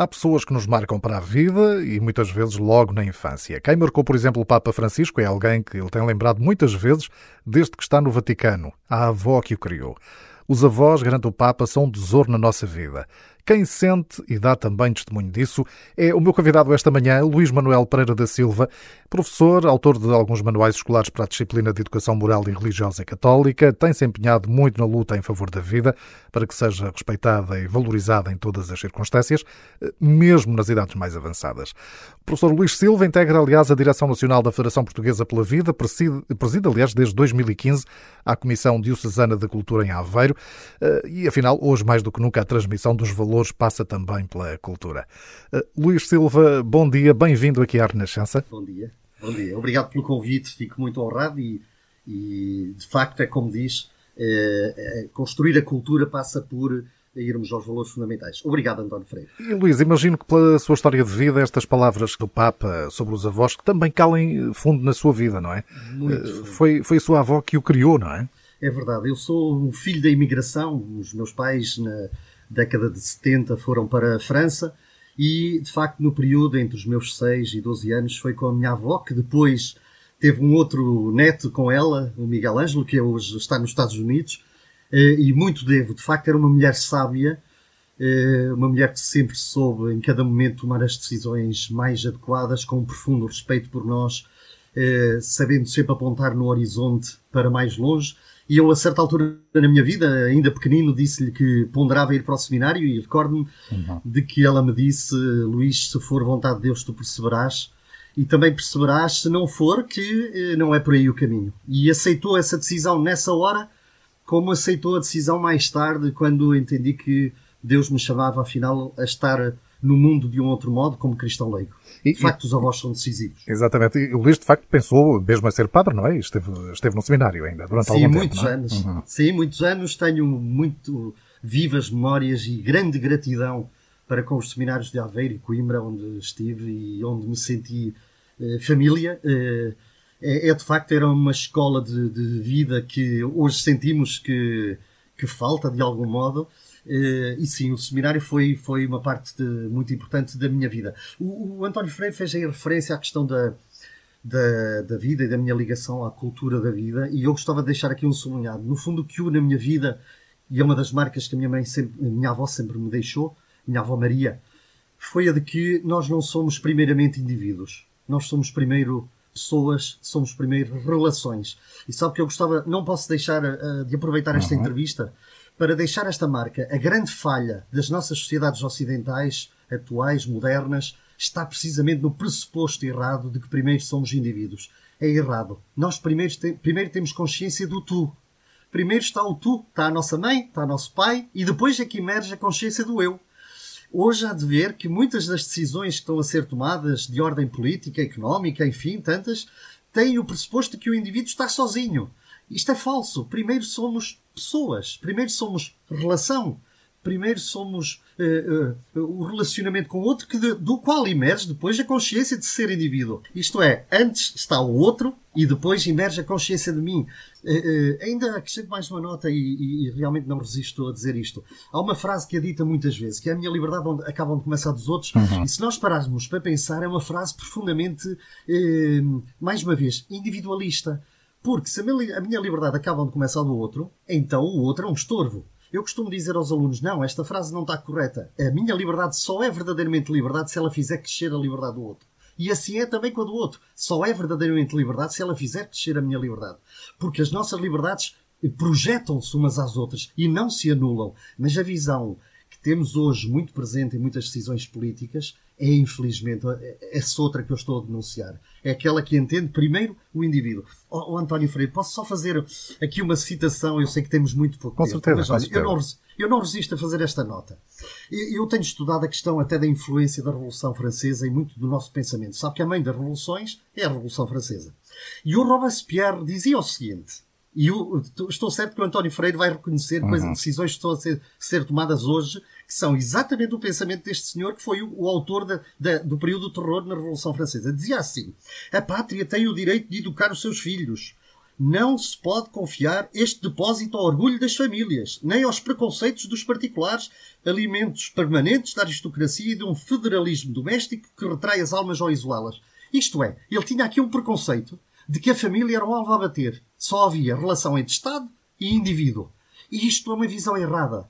Há pessoas que nos marcam para a vida e muitas vezes logo na infância. Quem marcou, por exemplo, o Papa Francisco é alguém que ele tem lembrado muitas vezes desde que está no Vaticano, a avó que o criou. Os avós, garante o Papa, são um tesouro na nossa vida. Quem sente e dá também testemunho disso é o meu convidado esta manhã, Luís Manuel Pereira da Silva, professor, autor de alguns manuais escolares para a disciplina de educação moral e religiosa católica, tem-se empenhado muito na luta em favor da vida, para que seja respeitada e valorizada em todas as circunstâncias, mesmo nas idades mais avançadas. O professor Luís Silva integra, aliás, a Direção Nacional da Federação Portuguesa pela Vida, preside, preside aliás, desde 2015 a Comissão Diocesana da Cultura em Aveiro, eh, e afinal, hoje mais do que nunca, a transmissão dos valores valores passa também pela cultura. Uh, Luís Silva, bom dia, bem-vindo aqui à Renascença. Bom dia, bom dia. Obrigado pelo convite, fico muito honrado e, e de facto é como diz, é, é, construir a cultura passa por irmos aos valores fundamentais. Obrigado, António Freire. E Luís, imagino que pela sua história de vida, estas palavras do Papa sobre os avós que também calem fundo na sua vida, não é? Muito. Foi, foi a sua avó que o criou, não é? É verdade. Eu sou um filho da imigração. Os meus pais, na, década de 70 foram para a França e, de facto, no período entre os meus 6 e 12 anos foi com a minha avó, que depois teve um outro neto com ela, o Miguel Ângelo, que hoje está nos Estados Unidos, eh, e muito devo. De facto, era uma mulher sábia, eh, uma mulher que sempre soube, em cada momento, tomar as decisões mais adequadas, com um profundo respeito por nós, eh, sabendo sempre apontar no horizonte para mais longe e eu, a certa altura na minha vida, ainda pequenino, disse-lhe que ponderava ir para o seminário e recordo-me uhum. de que ela me disse: Luís, se for vontade de Deus, tu perceberás. E também perceberás, se não for, que eh, não é por aí o caminho. E aceitou essa decisão nessa hora, como aceitou a decisão mais tarde, quando entendi que Deus me chamava, afinal, a estar no mundo de um outro modo, como cristão leigo. De facto, os avós são decisivos. Exatamente. E o Luís, de facto, pensou mesmo a ser padre, não é? Esteve, esteve no seminário ainda, durante Sim, algum muitos tempo. É? anos. Uhum. Sim, muitos anos. Tenho muito vivas memórias e grande gratidão para com os seminários de Aveiro e Coimbra, onde estive e onde me senti eh, família. Eh, é, é, de facto, era uma escola de, de vida que hoje sentimos que, que falta, de algum modo. Uh, e sim, o seminário foi, foi uma parte de, muito importante da minha vida. O, o, António Freire fez aí referência à questão da, da, da, vida e da minha ligação à cultura da vida, e eu gostava de deixar aqui um sublinhado. No fundo, o que une a minha vida, e é uma das marcas que a minha mãe sempre, minha avó sempre me deixou, minha avó Maria, foi a de que nós não somos primeiramente indivíduos. Nós somos primeiro pessoas, somos primeiro relações. E sabe que eu gostava, não posso deixar uh, de aproveitar esta uhum. entrevista para deixar esta marca. A grande falha das nossas sociedades ocidentais, atuais, modernas, está precisamente no pressuposto errado de que primeiro somos indivíduos. É errado. Nós primeiro, te primeiro temos consciência do tu. Primeiro está o tu, está a nossa mãe, está o nosso pai, e depois é que emerge a consciência do eu. Hoje há de ver que muitas das decisões que estão a ser tomadas de ordem política, económica, enfim, tantas, têm o pressuposto de que o indivíduo está sozinho. Isto é falso. Primeiro somos pessoas. Primeiro somos relação. Primeiro somos uh, uh, o relacionamento com o outro, que de, do qual emerge depois a consciência de ser indivíduo. Isto é, antes está o outro e depois emerge a consciência de mim. Uh, ainda acrescento mais uma nota e, e, e, realmente não resisto a dizer isto. Há uma frase que é dita muitas vezes, que é a minha liberdade onde acaba onde começa a dos outros, uhum. e se nós pararmos para pensar, é uma frase profundamente, mais uma vez, individualista. Porque se a minha liberdade acaba onde começa a do outro, então o outro é um estorvo. Eu costumo dizer aos alunos: não, esta frase não está correta. A minha liberdade só é verdadeiramente liberdade se ela fizer crescer a liberdade do outro. E assim é também com a do outro. Só é verdadeiramente liberdade se ela fizer crescer a minha liberdade. Porque as nossas liberdades projetam-se umas às outras e não se anulam. Mas a visão que temos hoje muito presente em muitas decisões políticas é, infelizmente, essa outra que eu estou a denunciar. É aquela que entende primeiro o indivíduo. Oh, oh, António Freire, posso só fazer aqui uma citação? Eu sei que temos muito pouco com tempo. Certeza, mas olha, eu, não, eu não resisto a fazer esta nota. Eu tenho estudado a questão até da influência da Revolução Francesa em muito do nosso pensamento. Sabe que a mãe das revoluções é a Revolução Francesa. E o Robespierre dizia o seguinte, e eu, estou certo que o António Freire vai reconhecer uhum. que as decisões que estão a ser, ser tomadas hoje que são exatamente o pensamento deste senhor, que foi o, o autor da, da, do período do terror na Revolução Francesa. Dizia assim: a pátria tem o direito de educar os seus filhos. Não se pode confiar este depósito ao orgulho das famílias, nem aos preconceitos dos particulares, alimentos permanentes da aristocracia e de um federalismo doméstico que retrai as almas ao isolá-las. Isto é, ele tinha aqui um preconceito de que a família era um alvo a bater. Só havia relação entre Estado e indivíduo. E isto é uma visão errada.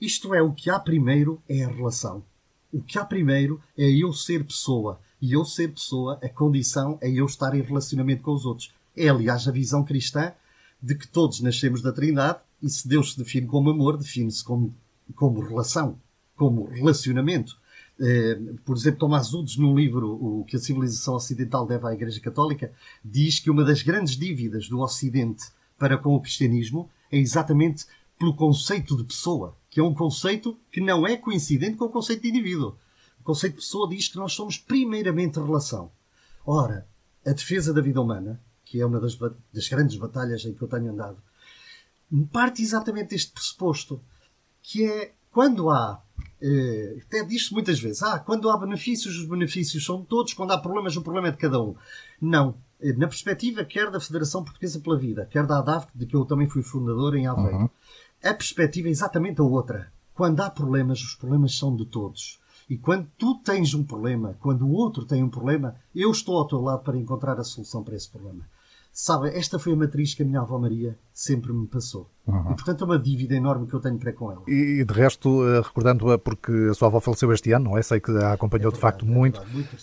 Isto é, o que há primeiro é a relação. O que há primeiro é eu ser pessoa. E eu ser pessoa, a condição é eu estar em relacionamento com os outros. É, aliás, a visão cristã de que todos nascemos da Trindade e se Deus se define como amor, define-se como, como relação, como relacionamento. Eh, por exemplo, Tomás Udes, num livro O que a civilização ocidental deve à Igreja Católica, diz que uma das grandes dívidas do Ocidente para com o cristianismo é exatamente pelo conceito de pessoa, que é um conceito que não é coincidente com o conceito de indivíduo. O conceito de pessoa diz que nós somos primeiramente relação. Ora, a defesa da vida humana que é uma das, das grandes batalhas em que eu tenho andado, parte exatamente deste pressuposto, que é quando há, eh, até diz-se muitas vezes, ah, quando há benefícios, os benefícios são de todos, quando há problemas, o problema é de cada um. Não. Eh, na perspectiva, quer da Federação Portuguesa pela Vida, quer da ADAF, de que eu também fui fundador em Aveiro, uhum. a perspectiva é exatamente a outra. Quando há problemas, os problemas são de todos. E quando tu tens um problema, quando o outro tem um problema, eu estou ao teu lado para encontrar a solução para esse problema. Sabe, esta foi a matriz que a minha avó Maria sempre me passou. Uhum. E, portanto, é uma dívida enorme que eu tenho para com ela. E, de resto, eh, recordando-a, porque a sua avó faleceu este ano, não é? Sei que a acompanhou é verdade, de facto é muito. muito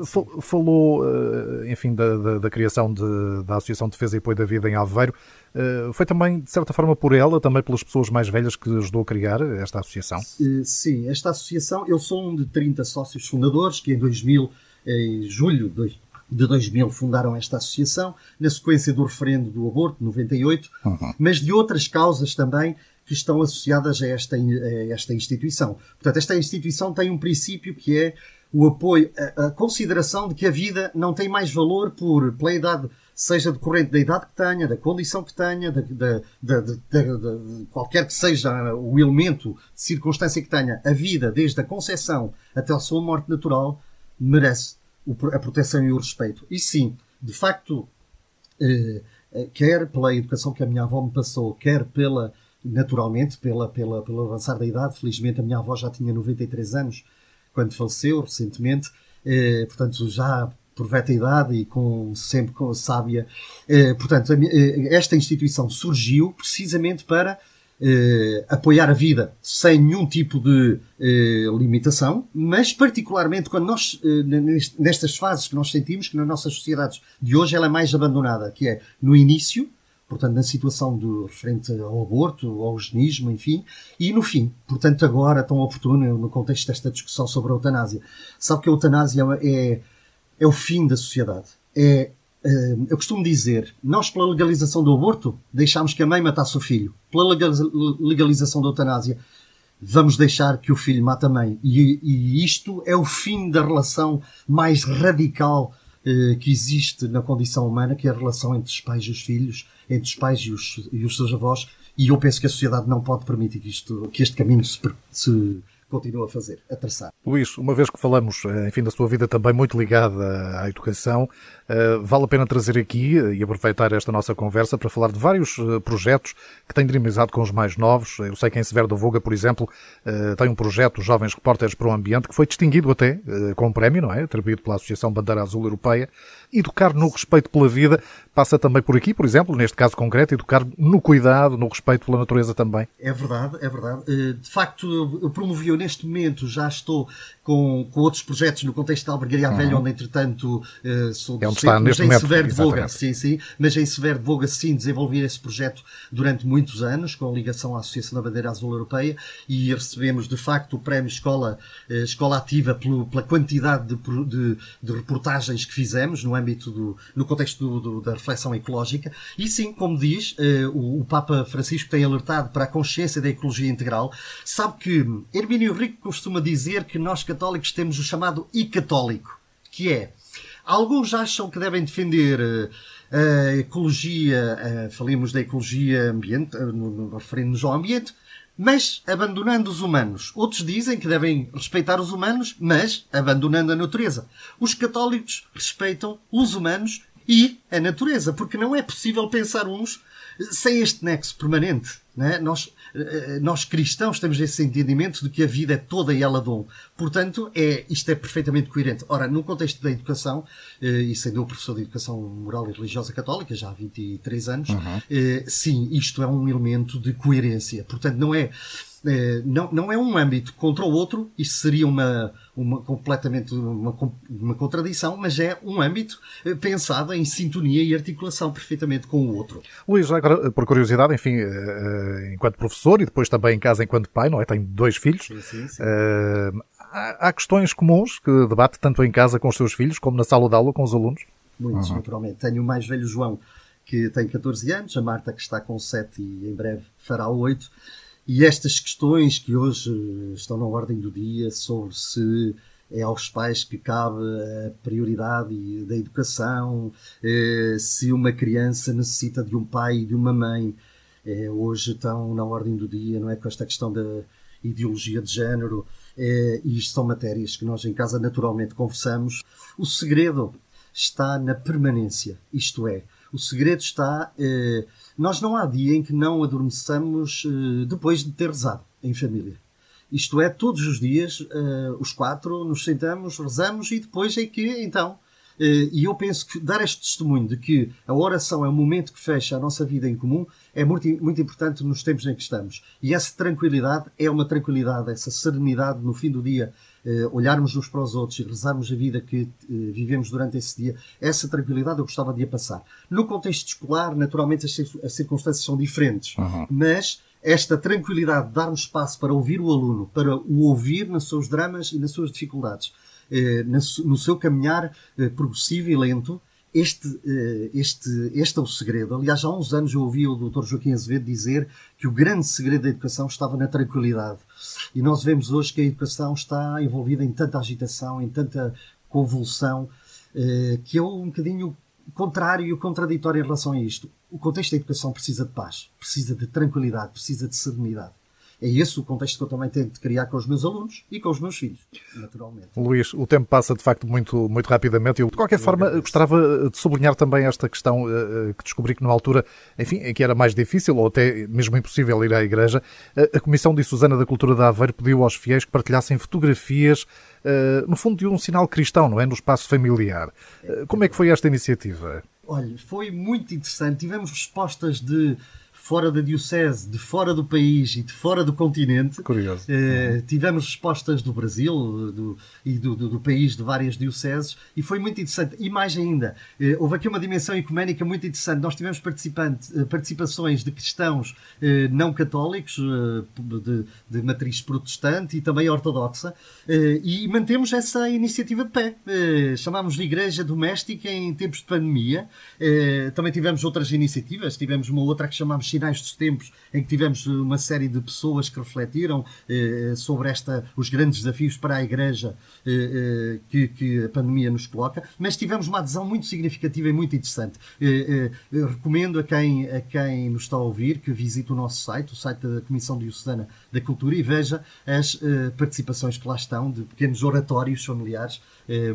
uh, falou, uh, enfim, da, da, da criação de, da Associação de Defesa e Apoio da Vida em Aveiro. Uh, foi também, de certa forma, por ela, também pelas pessoas mais velhas que ajudou a criar esta associação? Sim, esta associação, eu sou um de 30 sócios fundadores, que em 2000, em julho de de 2000 fundaram esta associação, na sequência do referendo do aborto, 98, uhum. mas de outras causas também que estão associadas a esta, a esta instituição. Portanto, esta instituição tem um princípio que é o apoio, a, a, consideração de que a vida não tem mais valor por, pela idade, seja decorrente da idade que tenha, da condição que tenha, de, de, de, de, qualquer que seja o elemento de circunstância que tenha, a vida, desde a concepção até a sua morte natural, merece a proteção e o respeito. E sim, de facto, eh, eh, quer pela educação que a minha avó me passou, quer pela, naturalmente, pela, pela, pelo avançar da idade, felizmente a minha avó já tinha 93 anos quando faleceu recentemente, eh, portanto já por veta idade e com, sempre com sábia. portanto, esta instituição surgiu precisamente para eh, apoiar a vida sem nenhum tipo de eh, limitação, mas particularmente quando nós, eh, nestas fases que nós sentimos que nas nossas sociedades de hoje ela é mais abandonada, que é no início, portanto, na situação do referente ao aborto, ao eugenismo, enfim, e no fim, portanto, agora tão oportuno no contexto desta discussão sobre a eutanásia. Sabe que a eutanásia é, é o fim da sociedade. É eu costumo dizer, nós pela legalização do aborto deixámos que a mãe matasse o filho. Pela legalização da eutanásia vamos deixar que o filho mate a mãe. E, e isto é o fim da relação mais radical eh, que existe na condição humana, que é a relação entre os pais e os filhos, entre os pais e os, e os seus avós. E eu penso que a sociedade não pode permitir que, isto, que este caminho se, se continua a fazer, a traçar. Luís, uma vez que falamos, eh, enfim, da sua vida também muito ligada à educação, vale a pena trazer aqui eh, e aproveitar esta nossa conversa para falar de vários projetos que têm dinamizado com os mais novos. Eu sei que em Severo da Voga, por exemplo, tem um projeto Jovens Repórteres para o Ambiente que foi distinguido até com um prémio, não é? Atribuído pela Associação Bandeira Azul Europeia. Educar no respeito pela vida passa também por aqui, por exemplo, neste caso concreto, educar no cuidado, no respeito pela natureza também. É verdade, é verdade. De facto, eu promovi neste momento já estou com, com outros projetos no contexto da Albergaria uhum. Velha, onde entretanto sou é onde está neste mas momento, em Severo de Voga, sim, sim, mas em Severo de Voga sim desenvolvi esse projeto durante muitos anos, com ligação à Associação da Bandeira Azul Europeia e recebemos de facto o prémio Escola, uh, Escola Ativa pelo, pela quantidade de, de, de, reportagens que fizemos no âmbito do, no contexto do, do, da reflexão ecológica. E sim, como diz, uh, o, o Papa Francisco tem alertado para a consciência da ecologia integral, sabe que Hermínio Rico costuma dizer que nós católicos temos o chamado e católico, que é alguns acham que devem defender eh, a ecologia, uh, falemos da ecologia ambiente, uh, referindo-nos ao ambiente, mas abandonando os humanos. Outros dizem que devem respeitar os humanos, mas abandonando a natureza. Os católicos respeitam os humanos e a natureza, porque não é possível pensar uns sem este nexo permanente. É? Nós, eh, nós cristãos temos esse entendimento de que a vida é toda e ela dom. Portanto, é, isto é perfeitamente coerente. Ora, no contexto da educação, eh, e sendo eu professor de Educação Moral e Religiosa Católica, já há 23 anos, uhum. sim, isto é um elemento de coerência. Portanto, não é, não, não é um âmbito contra o outro, isso seria uma, uma completamente uma, uma contradição, mas é um âmbito eh, pensado em sintonia e articulação perfeitamente com o outro. Luís, agora, por curiosidade, enfim, eh, eh, enquanto professor e depois também em casa enquanto pai, não é? Tenho dois filhos. Sim, sim, sim. Há, há, questões comuns que debate tanto em casa com os seus filhos como na sala de aula com os alunos? Muitos, uhum. naturalmente. Tenho o mais velho João, que tem 14 anos, a Marta, que está com 7 e em breve fará 8 e estas questões que hoje estão na ordem do dia sobre se é aos pais que cabe a prioridade da educação, eh, se uma criança necessita de um pai e de uma mãe, eh, hoje estão na ordem do dia, não é? Com esta questão da ideologia de género, eh, e isto são matérias que nós em casa naturalmente conversamos. O segredo está na permanência, isto é, o segredo está nós não há dia em que não adormeçamos uh, depois de ter rezado em família. Isto é, todos os dias, uh, os quatro, nos sentamos, rezamos e depois é que, então, uh, e eu penso que dar este testemunho de que a oração é o momento que fecha a nossa vida em comum é muito, muito importante nos tempos em que estamos. E essa tranquilidade é uma tranquilidade, essa serenidade no fim do dia olharmos uns para os outros e rezarmos a vida que uh, vivemos durante esse dia, essa tranquilidade eu gostava de a passar. No contexto escolar, naturalmente as, as circunstâncias são diferentes, uhum. mas esta tranquilidade de darmos espaço para ouvir o aluno, para o ouvir nos seus dramas e nas suas dificuldades, eh, no seu caminhar progressivo e lento, este, este, este é o segredo. Aliás, há uns anos eu ouvi o Dr. Joaquim Azevedo dizer que o grande segredo da educação estava na tranquilidade. E nós vemos hoje que a educação está envolvida em tanta agitação, em tanta convulsão, eh, que é um bocadinho contrário e contraditório em relação a isto. O contexto da educação precisa de paz, precisa de tranquilidade, precisa de serenidade. É esse o contexto que eu também tento criar com os meus alunos e com os meus filhos, naturalmente. Luís, o tempo passa de facto muito, muito rapidamente. Eu, de qualquer eu forma, gostava de sublinhar também esta questão uh, que descobri que numa altura, enfim, em que era mais difícil ou até mesmo impossível ir à igreja, uh, a Comissão de Susana da Cultura da Aveiro pediu aos fiéis que partilhassem fotografias, uh, no fundo, de um sinal cristão, não é? No espaço familiar. como é que foi esta iniciativa? Olha, foi muito interessante. Tivemos respostas de fora da Diocese, de fora do país e de fora do continente. Curioso. Eh, tivemos respostas do Brasil do, e do, do, do, país de várias dioceses e foi muito interessante. E mais ainda, eh, houve aqui uma dimensão ecuménica muito interessante. Nós tivemos eh, participações de cristãos eh, não católicos, de, de, matriz protestante e também ortodoxa, e mantemos essa iniciativa de pé. chamámos de Igreja Doméstica em tempos de pandemia. também tivemos outras iniciativas, tivemos uma outra que chamámos sinais dos tempos, em que tivemos uma série de pessoas que refletiram eh, sobre esta, os grandes desafios para a Igreja eh, eh, que, que, a pandemia nos coloca, mas tivemos uma adesão muito significativa e muito interessante. Eh, eh, recomendo a quem, a quem nos está a ouvir que visite o nosso site, o site da Comissão Diocesana da Cultura, e veja as eh, participações que lá estão de pequenos oratórios familiares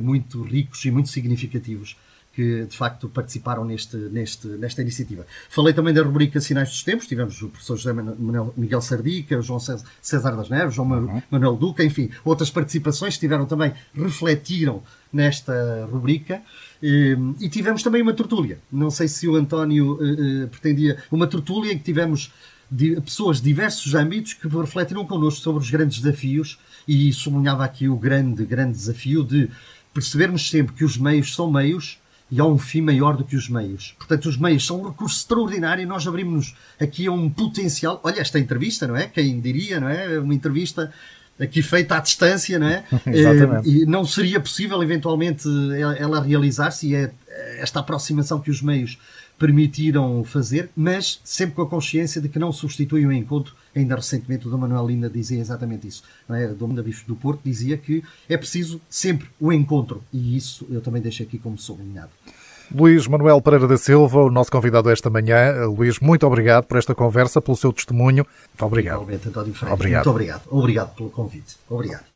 muito ricos e muito significativos que de facto participaram neste, neste, nesta iniciativa. Falei também da rubrica Sinais dos Tempos, tivemos o professor José Manuel, Miguel Sardica, o João César das Neves, João uhum. Manuel Duca, enfim, outras participações que tiveram também, refletiram nesta rubrica. E, tivemos também uma tertúlia. Não sei se o António uh, uh, pretendia. Uma tertúlia em que tivemos pessoas de diversos âmbitos que refletiram connosco sobre os grandes desafios e sublinhava aqui o grande, grande desafio de percebermos sempre que os meios são meios e há um fim maior do que os meios. Portanto, os meios são um recurso extraordinário e nós abrimos-nos aqui a um potencial. Olha, esta entrevista, não é? Quem diria, não é? Uma entrevista aqui feita à distância, não é? Exatamente. E não seria possível, eventualmente, ela realizar-se e é esta aproximação que os meios permitiram fazer, mas sempre com a consciência de que não substitui o encontro. Ainda recentemente o Dom Manuel Linda dizia exatamente isso. Não é? O Dom da Bispo do Porto dizia que é preciso sempre o encontro. E isso eu também deixo aqui como sublinhado. Luís Manuel Pereira da Silva, o nosso convidado esta manhã. Luís, muito obrigado por esta conversa, pelo seu testemunho. Muito obrigado. Obrigado. Muito obrigado. Obrigado pelo convite. Obrigado.